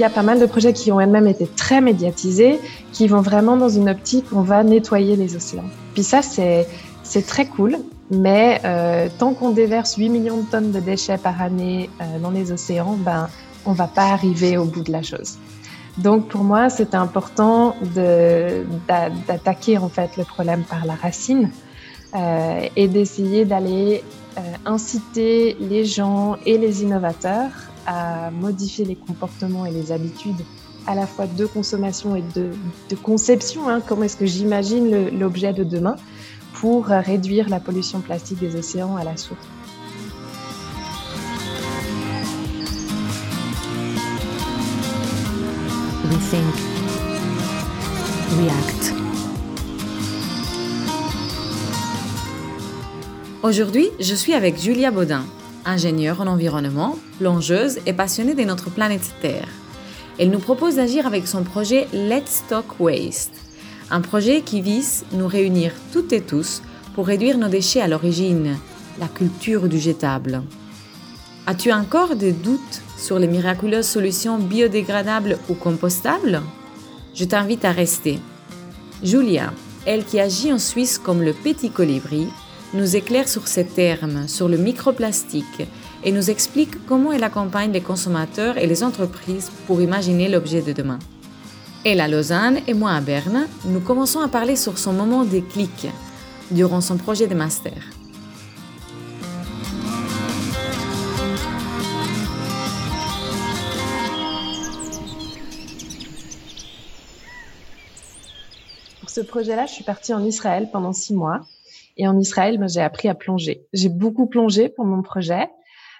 il y a pas mal de projets qui ont elles-mêmes été très médiatisés, qui vont vraiment dans une optique on va nettoyer les océans. Puis ça, c'est très cool, mais euh, tant qu'on déverse 8 millions de tonnes de déchets par année euh, dans les océans, ben on va pas arriver au bout de la chose. Donc pour moi, c'était important d'attaquer en fait le problème par la racine euh, et d'essayer d'aller inciter les gens et les innovateurs à modifier les comportements et les habitudes à la fois de consommation et de, de conception. Hein, comment est-ce que j'imagine l'objet de demain pour réduire la pollution plastique des océans à la source. Rethink. React. Aujourd'hui, je suis avec Julia Baudin, ingénieure en environnement, plongeuse et passionnée de notre planète Terre. Elle nous propose d'agir avec son projet Let's Talk Waste, un projet qui vise nous réunir toutes et tous pour réduire nos déchets à l'origine, la culture du jetable. As-tu encore des doutes sur les miraculeuses solutions biodégradables ou compostables? Je t'invite à rester. Julia, elle qui agit en Suisse comme le petit colibri, nous éclaire sur ces termes, sur le microplastique, et nous explique comment elle accompagne les consommateurs et les entreprises pour imaginer l'objet de demain. Elle à Lausanne et moi à Berne, nous commençons à parler sur son moment déclic durant son projet de master. Pour ce projet-là, je suis partie en Israël pendant six mois. Et en Israël, ben, j'ai appris à plonger. J'ai beaucoup plongé pour mon projet.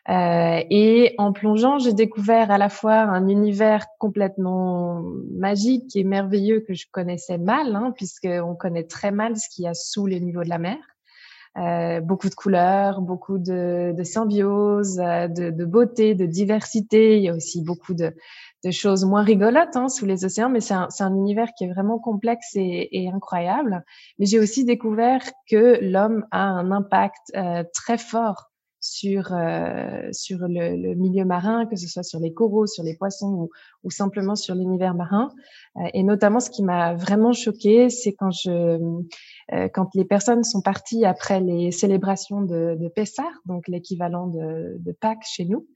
Euh, et en plongeant, j'ai découvert à la fois un univers complètement magique et merveilleux que je connaissais mal, hein, puisqu'on connaît très mal ce qu'il y a sous le niveau de la mer. Euh, beaucoup de couleurs, beaucoup de, de symbiose, euh, de, de, beauté, de diversité. Il y a aussi beaucoup de, de choses moins rigolotes hein, sous les océans, mais c'est un, un, univers qui est vraiment complexe et, et incroyable. Mais j'ai aussi découvert que l'homme a un impact euh, très fort sur euh, sur le, le, milieu marin, que ce soit sur les coraux, sur les poissons ou, ou simplement sur l'univers marin. Euh, et notamment, ce qui m'a vraiment choqué, c'est quand je euh, quand les personnes sont parties après les célébrations de, de Pessah, donc l'équivalent de, de Pâques chez nous.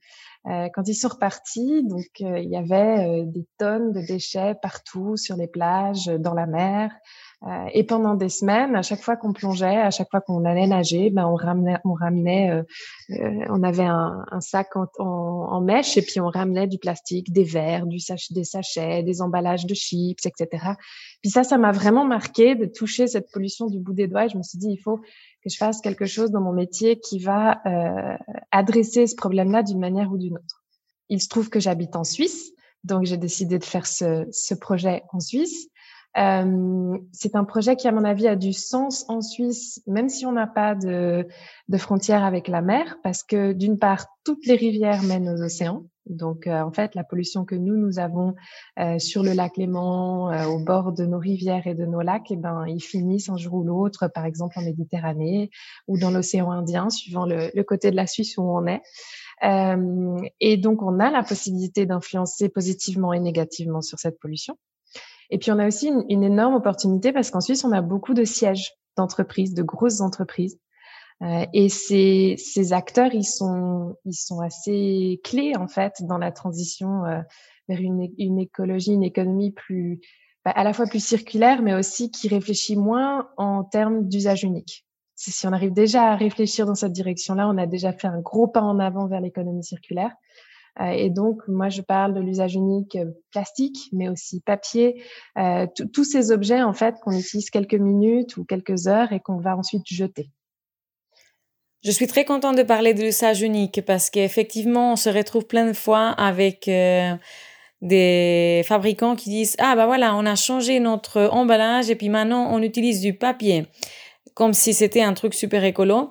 Euh, quand ils sont repartis, donc euh, il y avait des tonnes de déchets partout sur les plages, dans la mer. Euh, et pendant des semaines, à chaque fois qu'on plongeait, à chaque fois qu'on allait nager, ben on ramenait, on ramenait, euh, euh, on avait un, un sac en, en, mèche et puis on ramenait du plastique, des verres, du sach des sachets, des emballages de chips, etc. Puis ça, ça m'a vraiment marqué de toucher cette pollution du bout des doigts. Et je me suis dit, il faut que je fasse quelque chose dans mon métier qui va euh, adresser ce problème-là d'une manière ou d'une autre. Il se trouve que j'habite en Suisse, donc j'ai décidé de faire ce, ce projet en Suisse. Euh, c'est un projet qui, à mon avis, a du sens en Suisse, même si on n'a pas de, de frontières avec la mer, parce que d'une part, toutes les rivières mènent aux océans. Donc, euh, en fait, la pollution que nous, nous avons euh, sur le lac Léman, euh, au bord de nos rivières et de nos lacs, eh ben, ils finissent un jour ou l'autre, par exemple en Méditerranée ou dans l'océan Indien, suivant le, le, côté de la Suisse où on est. Euh, et donc, on a la possibilité d'influencer positivement et négativement sur cette pollution. Et puis, on a aussi une, une énorme opportunité parce qu'en Suisse, on a beaucoup de sièges d'entreprises, de grosses entreprises. Euh, et ces, ces acteurs, ils sont, ils sont assez clés en fait dans la transition euh, vers une, une, écologie, une économie plus, bah, à la fois plus circulaire, mais aussi qui réfléchit moins en termes d'usage unique. Si on arrive déjà à réfléchir dans cette direction-là, on a déjà fait un gros pas en avant vers l'économie circulaire. Euh, et donc, moi, je parle de l'usage unique euh, plastique, mais aussi papier, euh, tous ces objets, en fait, qu'on utilise quelques minutes ou quelques heures et qu'on va ensuite jeter. Je suis très contente de parler de l'usage unique parce qu'effectivement, on se retrouve plein de fois avec des fabricants qui disent Ah, bah voilà, on a changé notre emballage et puis maintenant on utilise du papier, comme si c'était un truc super écolo.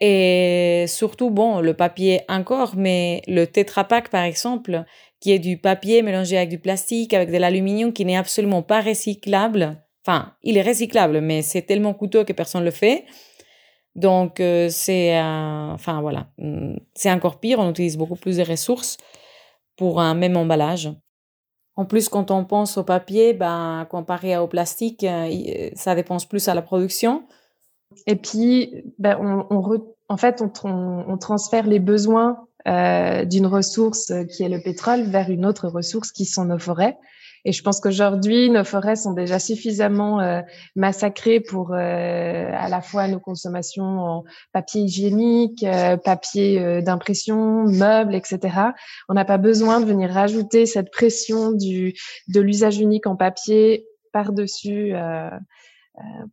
Et surtout, bon, le papier encore, mais le Tetra Pak, par exemple, qui est du papier mélangé avec du plastique, avec de l'aluminium, qui n'est absolument pas recyclable. Enfin, il est recyclable, mais c'est tellement coûteux que personne ne le fait. Donc, euh, c'est, euh, enfin voilà, mm, c'est encore pire. On utilise beaucoup plus de ressources pour un même emballage. En plus, quand on pense au papier, ben, comparé au plastique, euh, ça dépense plus à la production. Et puis, ben, on, en fait, on, on, transfère les besoins euh, d'une ressource qui est le pétrole vers une autre ressource qui sont nos forêts. Et je pense qu'aujourd'hui, nos forêts sont déjà suffisamment euh, massacrées pour euh, à la fois nos consommations en papier hygiénique, euh, papier d'impression, meubles, etc. On n'a pas besoin de venir rajouter cette pression du de l'usage unique en papier par-dessus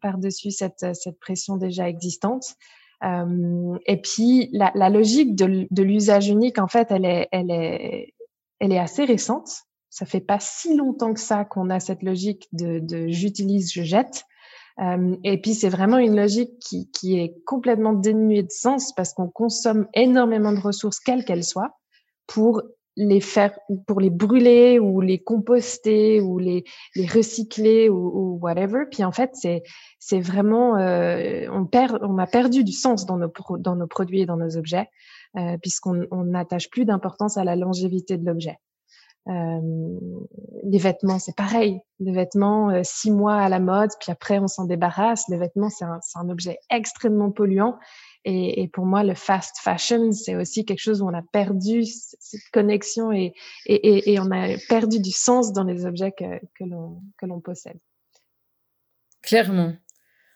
par-dessus cette, cette pression déjà existante. Euh, et puis la, la logique de, de l'usage unique, en fait, elle est, elle est, elle est assez récente ça fait pas si longtemps que ça qu'on a cette logique de, de j'utilise, je jette. Euh, et puis c'est vraiment une logique qui, qui est complètement dénuée de sens parce qu'on consomme énormément de ressources, quelles qu'elles soient, pour les faire, pour les brûler ou les composter ou les, les recycler ou, ou whatever. Puis en fait, c'est c'est vraiment euh, on perd, on a perdu du sens dans nos dans nos produits et dans nos objets euh, puisqu'on n'attache plus d'importance à la longévité de l'objet. Les vêtements, c'est pareil. Les vêtements, euh, six mois à la mode, puis après on s'en débarrasse. Les vêtements, c'est un, objet extrêmement polluant. Et, pour moi, le fast fashion, c'est aussi quelque chose où on a perdu cette connexion et on a perdu du sens dans les objets que, que l'on possède. Clairement.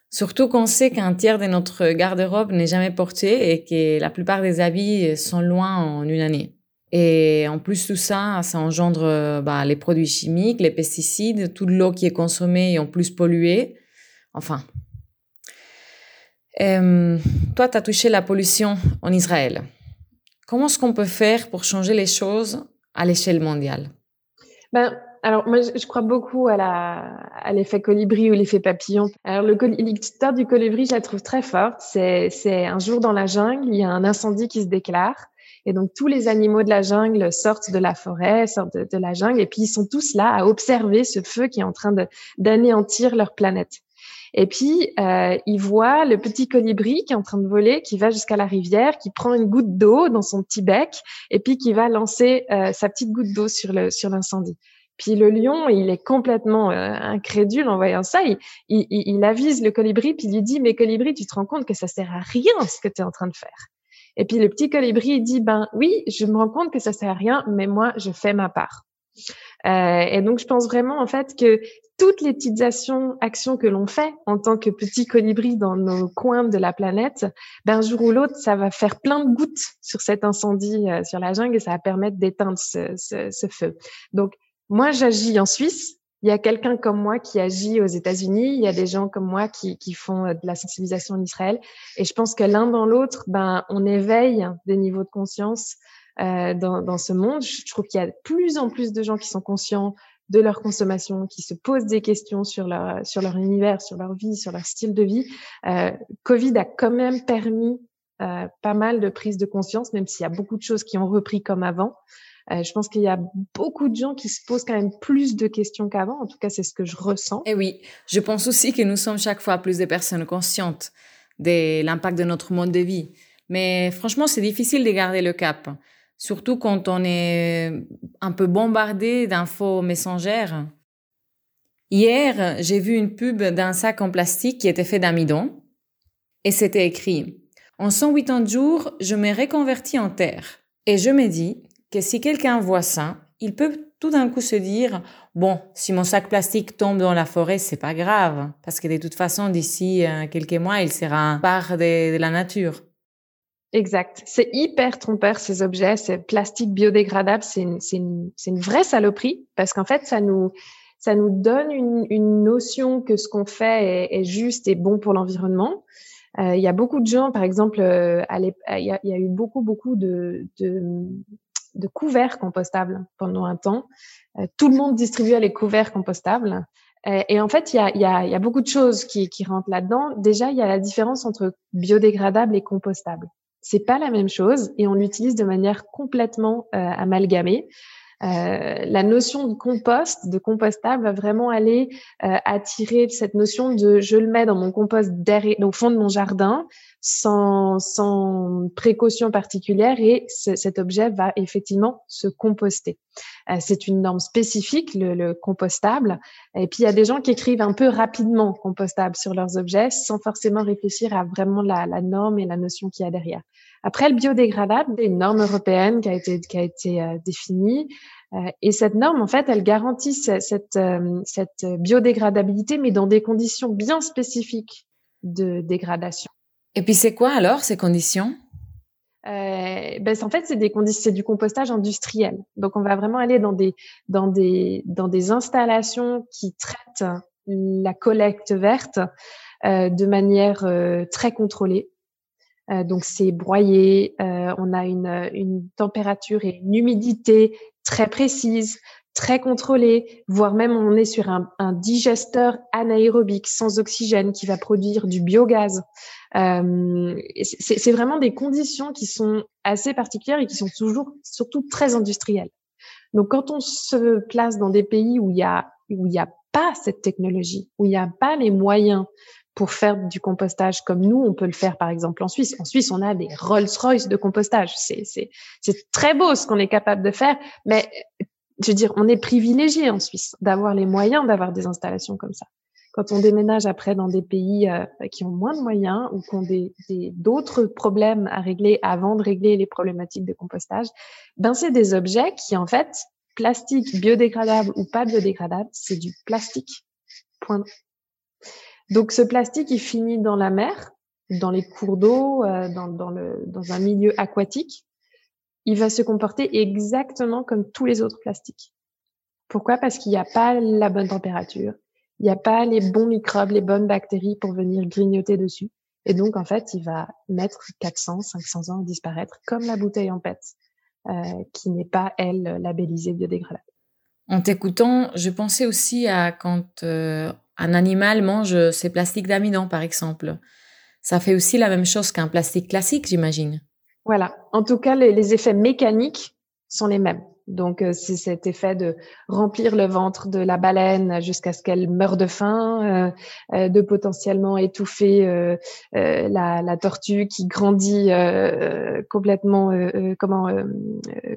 Surtout qu'on sait qu'un tiers de notre garde-robe n'est jamais porté et que la plupart des habits sont loin en une année. Et en plus tout ça, ça engendre bah, les produits chimiques, les pesticides, toute l'eau qui est consommée et en plus polluée. Enfin. Euh, toi, tu as touché la pollution en Israël. Comment est-ce qu'on peut faire pour changer les choses à l'échelle mondiale? Ben, alors, moi, je crois beaucoup à, l'effet colibri ou l'effet papillon. Alors, l'histoire du colibri, je la trouve très forte. C'est un jour dans la jungle, il y a un incendie qui se déclare. Et donc tous les animaux de la jungle sortent de la forêt, sortent de, la jungle, et puis ils sont tous là à observer ce feu qui est en train d'anéantir leur planète. Et puis, euh, ils voient le petit colibri qui est en train de voler, qui va jusqu'à la rivière, qui prend une goutte d'eau dans son petit bec, et puis qui va lancer euh, sa petite goutte d'eau sur, le, sur l'incendie. Puis le lion, il est complètement euh, incrédule en voyant ça. Il, il, il, avise le colibri, puis il lui dit, mais colibri, tu te rends compte que ça sert à rien ce que tu es en train de faire. Et puis le petit colibri, dit, ben oui, je me rends compte que ça sert à rien, mais moi, je fais ma part. Euh, et donc, je pense vraiment en fait que toutes les petites actions, actions que l'on fait en tant que petit colibri dans nos coins de la planète, ben, un jour ou l'autre, ça va faire plein de gouttes sur cet incendie euh, sur la jungle et ça va permettre d'éteindre ce, ce, ce feu. Donc, moi, j'agis en Suisse il y a quelqu'un comme moi qui agit aux États-Unis, il y a des gens comme moi qui, font euh, de la sensibilisation en Israël. Et je pense que l'un dans l'autre, ben, on éveille des niveaux de conscience euh, dans, ce monde. Je trouve qu'il y a de plus en plus de gens qui sont conscients de leur consommation, qui se posent des questions sur leur, sur leur univers, sur leur vie, sur leur style de vie. Euh, Covid a quand même permis euh, pas mal de prise de conscience, même s'il y a beaucoup de choses qui ont repris comme avant. Euh, je pense qu'il y a beaucoup de gens qui se posent quand même plus de questions qu'avant. En tout cas, c'est ce que je ressens. Et oui, je pense aussi que nous sommes chaque fois plus de personnes conscientes de l'impact de notre mode de vie. Mais franchement, c'est difficile de garder le cap, surtout quand on est un peu bombardé d'infos messengères. Hier, j'ai vu une pub d'un sac en plastique qui était fait d'amidon et c'était écrit En 180 jours, je me reconvertis en terre. Et je me dis, si quelqu'un voit ça, il peut tout d'un coup se dire bon, si mon sac plastique tombe dans la forêt, c'est pas grave, parce que de toute façon, d'ici euh, quelques mois, il sera part de, la nature. Exact. C'est hyper trompeur ces objets. C'est plastique biodégradable. C'est une, une, une, vraie saloperie parce qu'en fait, ça nous, ça nous donne une, notion que ce qu'on fait est, juste et bon pour l'environnement. Euh, il y a beaucoup de gens, par exemple, euh, il y, a, eu beaucoup, beaucoup de, de couverts compostables pendant un temps. Euh, tout le monde distribuait les couverts compostables. Euh, et en fait, il y a, y, a, y a, beaucoup de choses qui, qui rentrent là-dedans. Déjà, il y a la différence entre biodégradable et compostable. C'est pas la même chose et on l'utilise de manière complètement euh, amalgamée. Euh, la notion de compost, de compostable, va vraiment aller euh, attirer cette notion de je le mets dans mon compost derrière, au fond de mon jardin, sans, sans précaution particulière, et cet objet va effectivement se composter. Euh, c'est une norme spécifique, le, le, compostable. Et puis il y a des gens qui écrivent un peu rapidement compostable sur leurs objets, sans forcément réfléchir à vraiment la, la norme et la notion qu'il y a derrière. Après, le biodégradable, c'est une norme européenne qui a été, qui a été euh, définie. Euh, et cette norme, en fait, elle garantit cette, euh, cette biodégradabilité, mais dans des conditions bien spécifiques de dégradation. Et puis, c'est quoi alors ces conditions? Euh, ben, en fait, c'est des conditions, c'est du compostage industriel. Donc, on va vraiment aller dans des, dans des, dans des installations qui traitent la collecte verte euh, de manière euh, très contrôlée. Euh, donc c'est broyé, euh, on a une, une, température et une humidité très précise, très contrôlée, voire même on est sur un, un digesteur anaérobique sans oxygène qui va produire du biogaz. Euh, c'est vraiment des conditions qui sont assez particulières et qui sont toujours surtout très industrielles. Donc quand on se place dans des pays où il y a où il n'y a pas cette technologie, où il n'y a pas les moyens pour faire du compostage comme nous, on peut le faire par exemple en Suisse. En Suisse, on a des Rolls-Royce de compostage. C'est, très beau ce qu'on est capable de faire, mais je veux dire, on est privilégié en Suisse d'avoir les moyens d'avoir des installations comme ça. Quand on déménage après dans des pays euh, qui ont moins de moyens ou qui ont des, des, d'autres problèmes à régler avant de régler les problématiques de compostage, ben c'est des objets qui en fait, plastique biodégradable ou pas biodégradable, c'est du plastique. Point donc ce plastique, il finit dans la mer, dans les cours d'eau, euh, dans, dans, le, dans un milieu aquatique. Il va se comporter exactement comme tous les autres plastiques. Pourquoi? Parce qu'il n'y a pas la bonne température, il n'y a pas les bons microbes, les bonnes bactéries pour venir grignoter dessus. Et donc, en fait, il va mettre 400, 500 ans à disparaître, comme la bouteille en PET, euh, qui n'est pas, elle, labellisée biodégradable. En t'écoutant, je pensais aussi à quand euh, un animal mange ses plastiques d'amidon, par exemple. Ça fait aussi la même chose qu'un plastique classique, j'imagine. Voilà. En tout cas, les, effets mécaniques sont les mêmes. Donc, euh, c'est cet effet de remplir le ventre de la baleine jusqu'à ce qu'elle meure de faim, euh, euh, de potentiellement étouffer la, tortue qui grandit complètement comment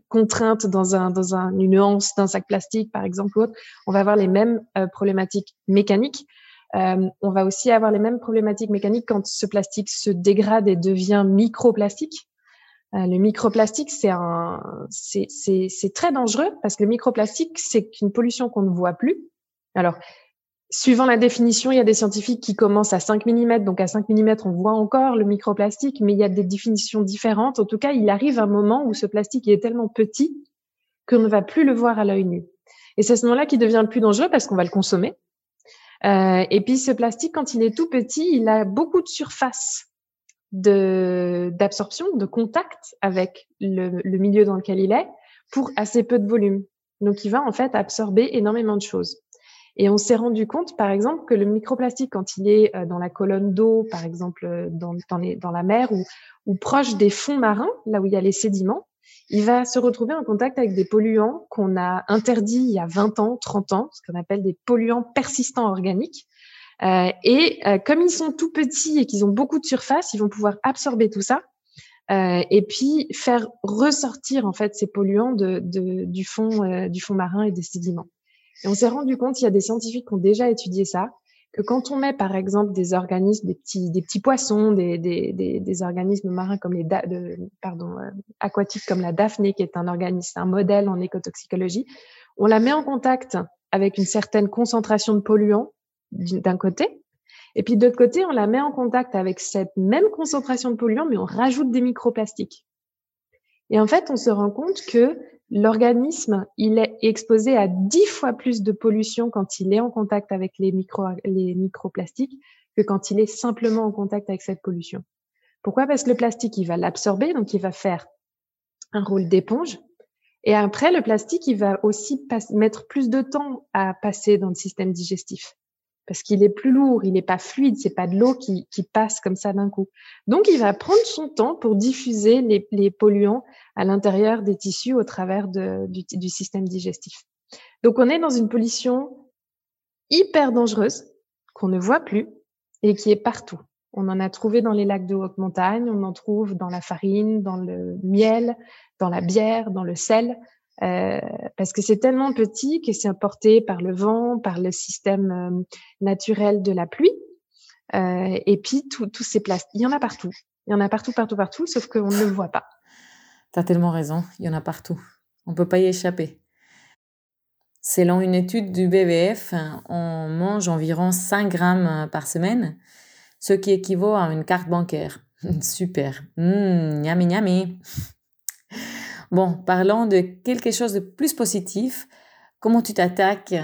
contrainte dans un dans un, une anse d'un sac plastique, par exemple. Ou autre. On va avoir les mêmes problématiques mécaniques. on va aussi avoir les mêmes problématiques mécaniques quand ce plastique se dégrade et devient microplastique. Euh, le microplastique, c'est très dangereux parce que le microplastique, c'est une pollution qu'on ne voit plus. Alors, suivant la définition, il y a des scientifiques qui commencent à 5 mm, donc à 5 mm, on voit encore le microplastique, mais il y a des définitions différentes. En tout cas, il arrive un moment où ce plastique est tellement petit qu'on ne va plus le voir à l'œil nu. Et c'est ce moment-là qu'il devient le plus dangereux parce qu'on va le consommer. Euh, et puis ce plastique, quand il est tout petit, il a beaucoup de surface d'absorption, de contact avec le, le, milieu dans lequel il est pour assez peu de volume. Donc, il va en fait absorber énormément de choses. Et on s'est rendu compte, par exemple, que le microplastique, quand il est euh, dans la colonne d'eau, par exemple euh, dans, dans, les, dans la mer ou, ou proche des fonds marins, là où il y a les sédiments, il va se retrouver en contact avec des polluants qu'on a interdits il y a 20 ans, 30 ans, ce qu'on appelle des polluants persistants organiques, et euh, comme ils sont tout petits et qu'ils ont beaucoup de surface, ils vont pouvoir absorber tout ça euh, et puis faire ressortir en fait ces polluants de, de, du fond du fond marin et des sédiments. Et on s'est rendu compte, il y a des scientifiques qui ont déjà étudié ça, que quand on met par exemple des organismes, des petits, des petits poissons, des, des, des, des organismes marins comme les pardon, aquatiques comme la daphné, qui est un organisme, un modèle en écotoxicologie, on la met en contact avec une certaine concentration de polluants d'un côté. Et puis d'autre côté, on la met en contact avec cette même concentration de polluants, mais on rajoute des microplastiques. Et en fait, on se rend compte que l'organisme, il est exposé à dix fois plus de pollution quand il est en contact avec les, les microplastiques que quand il est simplement en contact avec cette pollution. Pourquoi? Parce que le plastique, il va l'absorber, donc il va faire un rôle d'éponge. Et après, le plastique, il va aussi mettre plus de temps à passer dans le système digestif parce qu'il est plus lourd, il n'est pas fluide, c'est pas de l'eau qui, qui, passe comme ça d'un coup. Donc, il va prendre son temps pour diffuser les, les polluants à l'intérieur des tissus au travers de, du, du, système digestif. Donc, on est dans une pollution hyper dangereuse qu'on ne voit plus et qui est partout. On en a trouvé dans les lacs de haute montagne, on en trouve dans la farine, dans le miel, dans la bière, dans le sel, euh, parce que c'est tellement petit que c'est apporté par le vent, par le système euh, naturel de la pluie. Euh, et puis, tous ces plastiques, il y en a partout. Il y en a partout, partout, partout, sauf qu'on ne le voit pas. Tu as tellement raison, il y en a partout. On ne peut pas y échapper. Selon une étude du BVF, on mange environ 5 grammes par semaine, ce qui équivaut à une carte bancaire. Super. Mmh, yummy. Bon, parlons de quelque chose de plus positif. Comment tu t'attaques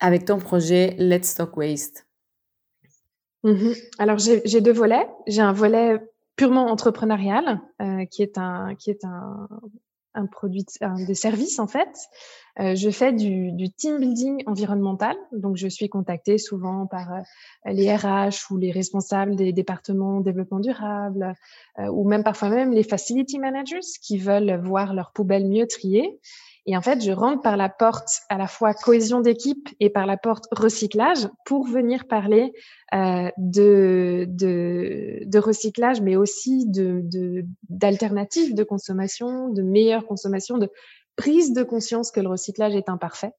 avec ton projet Let's Talk Waste? Mhm. Alors, j'ai deux volets. J'ai un volet purement entrepreneurial, euh, qui est un, un produit, un des services en fait. Euh, je fais du, team building environnemental, donc je suis contactée souvent par euh, les RH ou les responsables des départements développement durable, euh, ou même parfois même les facility managers qui veulent voir leurs poubelles mieux triées. Et en fait, je rentre par la porte à la fois cohésion d'équipe et par la porte recyclage pour venir parler euh, de, de, de, recyclage, mais aussi de d'alternatives de, de, consommation, de meilleure consommation, de prise de conscience que le recyclage est imparfait.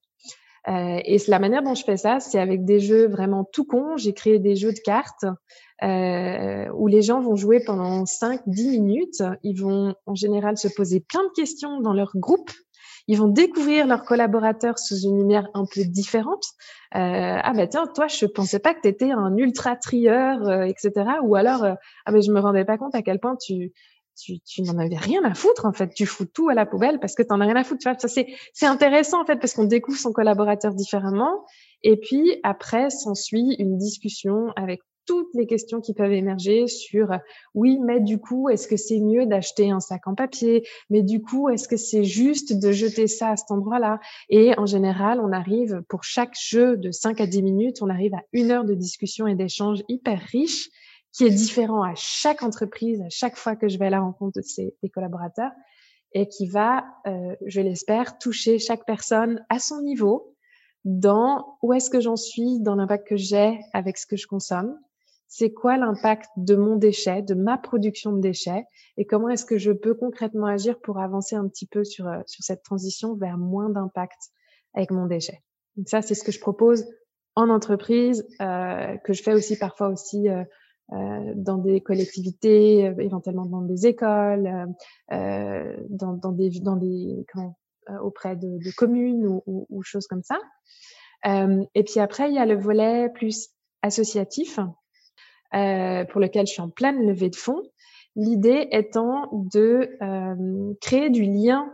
Euh, et la manière dont je fais ça, c'est avec des jeux vraiment tout cons. J'ai créé des jeux de cartes euh, où les gens vont jouer pendant 5-10 minutes. Ils vont en général se poser plein de questions dans leur groupe ils vont découvrir leurs collaborateurs sous une lumière un peu différente. Euh, ah bah tiens, toi, je pensais pas que tu étais un ultra trieur, euh, etc. Ou alors, euh, ah mais je me rendais pas compte à quel point tu tu, tu n'en avais rien à foutre en fait. Tu fous tout à la poubelle parce que tu n'en as rien à foutre. Tu ça c'est c'est intéressant en fait parce qu'on découvre son collaborateur différemment. Et puis après s'ensuit une discussion avec toutes les questions qui peuvent émerger sur oui, mais du coup, est-ce que c'est mieux d'acheter un sac en papier? Mais du coup, est-ce que c'est juste de jeter ça à cet endroit-là? Et en général, on arrive pour chaque jeu de 5 à 10 minutes, on arrive à une heure de discussion et d'échange hyper riche qui est différent à chaque entreprise, à chaque fois que je vais à la rencontre de ses collaborateurs et qui va, euh, je l'espère, toucher chaque personne à son niveau dans où est-ce que j'en suis, dans l'impact que j'ai avec ce que je consomme, c'est quoi l'impact de mon déchet, de ma production de déchets, et comment est-ce que je peux concrètement agir pour avancer un petit peu sur, euh, cette transition vers moins d'impact avec mon déchet? Donc ça, c'est ce que je propose en entreprise, euh, que je fais aussi parfois aussi euh, dans des collectivités, éventuellement dans des écoles, dans, des, auprès de, communes ou, choses comme ça. et puis après, il y a le volet plus associatif euh, pour lequel je suis en pleine levée de fonds. L'idée étant de euh, créer du lien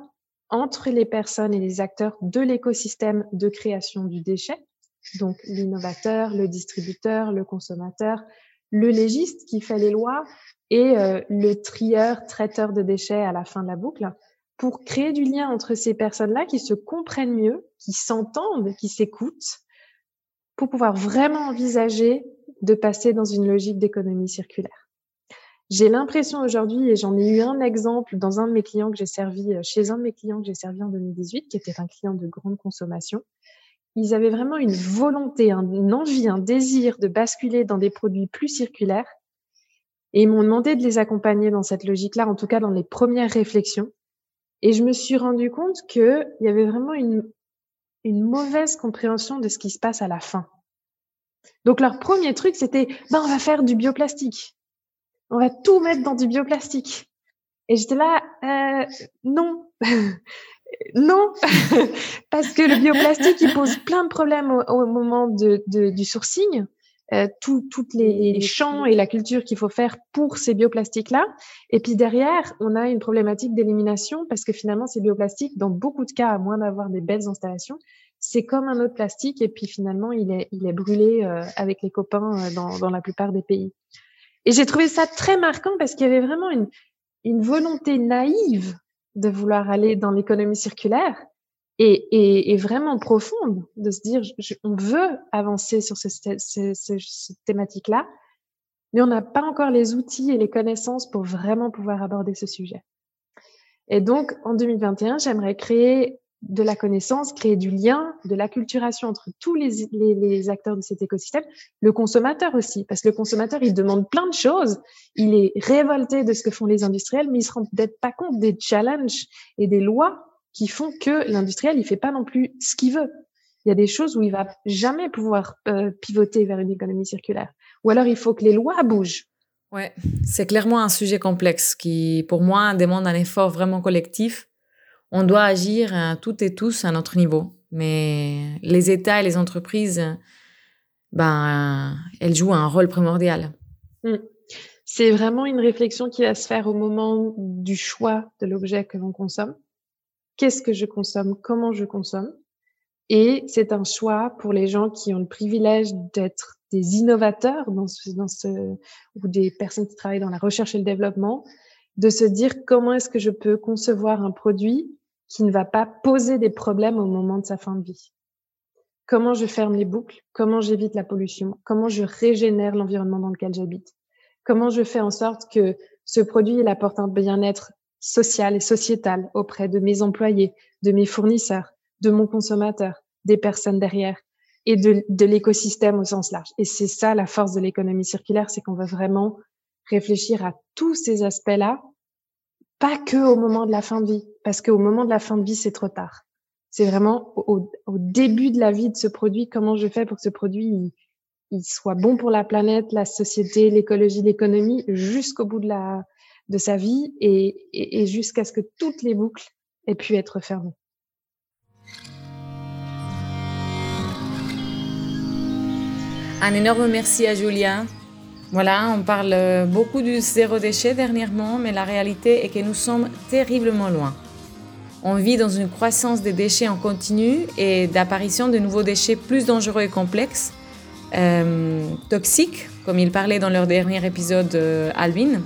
entre les personnes et les acteurs de l'écosystème de création du déchet, donc l'innovateur, le distributeur, le consommateur, le légiste qui fait les lois et euh, le trieur, traiteur de déchets à la fin de la boucle, pour créer du lien entre ces personnes-là qui se comprennent mieux, qui s'entendent, qui s'écoutent, pour pouvoir vraiment envisager de passer dans une logique d'économie circulaire. J'ai l'impression aujourd'hui, et j'en ai eu un exemple dans un de mes clients que j'ai servi, euh, chez un de mes clients que j'ai servi en 2018, qui était un client de grande consommation, ils avaient vraiment une volonté, une envie, un désir de basculer dans des produits plus circulaires. Et ils m'ont demandé de les accompagner dans cette logique-là, en tout cas dans les premières réflexions. Et je me suis rendu compte qu'il y avait vraiment une, une mauvaise compréhension de ce qui se passe à la fin. Donc leur premier truc, c'était, ben, on va faire du bioplastique. On va tout mettre dans du bioplastique. Et j'étais là, euh, non, non, parce que le bioplastique, il pose plein de problèmes au, moment de, de, du sourcing. Euh, toutes les champs et la culture qu'il faut faire pour ces bioplastiques-là. Et puis derrière, on a une problématique d'élimination parce que finalement, ces bioplastiques, dans beaucoup de cas, à moins d'avoir des belles installations, c'est comme un autre plastique et puis finalement il est, brûlé euh, avec les copains euh, dans, la plupart des pays. Et j'ai trouvé ça très marquant parce qu'il y avait vraiment une, une volonté naïve de vouloir aller dans l'économie circulaire, et, vraiment profonde de se dire on veut avancer sur cette thématique-là, mais on n'a pas encore les outils et les connaissances pour vraiment pouvoir aborder ce sujet. Et donc, en 2021, j'aimerais créer de la connaissance, créer du lien, de l'acculturation entre tous les, acteurs de cet écosystème, le consommateur aussi, parce que le consommateur, il demande plein de choses, il est révolté de ce que font les industriels, mais il se rend peut-être pas compte des challenges et des lois qui font que l'industriel, il fait pas non plus ce qu'il veut. Il y a des choses où il va jamais pouvoir euh, pivoter vers une économie circulaire. Ou alors, il faut que les lois bougent. Ouais, c'est clairement un sujet complexe qui, pour moi, demande un effort vraiment collectif. On doit agir toutes et tous à notre niveau. Mais les États et les entreprises, ben, elles jouent un rôle primordial. Hmm. C'est vraiment une réflexion qui va se faire au moment du choix de l'objet que l'on consomme qu'est-ce que je consomme, comment je consomme? Et c'est un choix pour les gens qui ont le privilège d'être des innovateurs dans ce, ou des personnes qui travaillent dans la recherche et le développement, de se dire comment est-ce que je peux concevoir un produit qui ne va pas poser des problèmes au moment de sa fin de vie. Comment je ferme les boucles, comment j'évite la pollution, comment je régénère l'environnement dans lequel j'habite, comment je fais en sorte que ce produit il apporte un bien-être sociale et sociétale auprès de mes employés, de mes fournisseurs, de mon consommateur, des personnes derrière et de l'écosystème au sens large? Et c'est ça la force de l'économie circulaire, c'est qu'on va vraiment réfléchir à tous ces aspects-là, pas que au moment de la fin de vie, parce qu'au moment de la fin de vie, c'est trop tard. C'est vraiment au, au, début de la vie de ce produit, comment je fais pour que ce produit il, il soit bon pour la planète, la société, l'écologie, l'économie, jusqu'au bout de la, de sa vie et, jusqu'à ce que toutes les boucles aient pu être fermées. Un énorme merci à Julia. Voilà, on parle beaucoup du zéro déchet dernièrement, mais la réalité est que nous sommes terriblement loin. On vit dans une croissance des déchets en continu et d'apparition de nouveaux déchets plus dangereux et complexes, euh, toxiques, comme il parlait dans leur dernier épisode, euh, Alvin.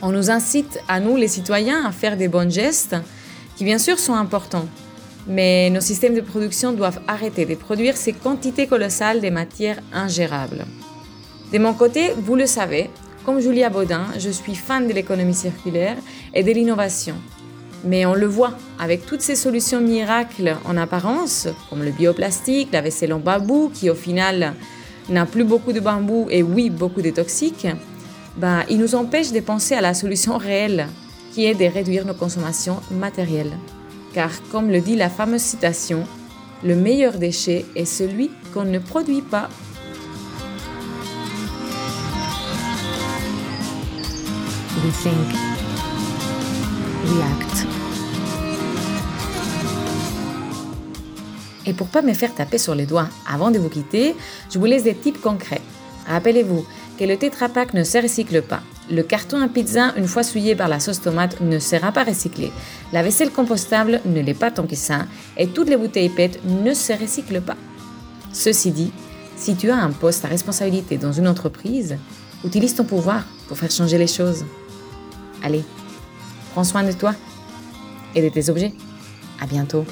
On nous incite, à nous les citoyens, à faire des bons gestes, qui bien sûr sont importants. Mais nos systèmes de production doivent arrêter de produire ces quantités colossales de matières ingérables. De mon côté, vous le savez, comme Julia Baudin, je suis fan de l'économie circulaire et de l'innovation. Mais on le voit, avec toutes ces solutions miracles en apparence, comme le bioplastique, la vaisselle en bambou, qui au final n'a plus beaucoup de bambou et oui, beaucoup de toxiques, bah, il nous empêche de penser à la solution réelle, qui est de réduire nos consommations matérielles. Car comme le dit la fameuse citation, le meilleur déchet est celui qu'on ne produit pas. We think. Et pour pas me faire taper sur les doigts avant de vous quitter, je vous laisse des tips concrets. Rappelez-vous, que le Tetra ne se recycle pas. Le carton à pizza, une fois souillé par la sauce tomate, ne sera pas recyclé. La vaisselle compostable ne l'est pas tant que ça. Et toutes les bouteilles PET ne se recyclent pas. Ceci dit, si tu as un poste à responsabilité dans une entreprise, utilise ton pouvoir pour faire changer les choses. Allez, prends soin de toi et de tes objets. À bientôt.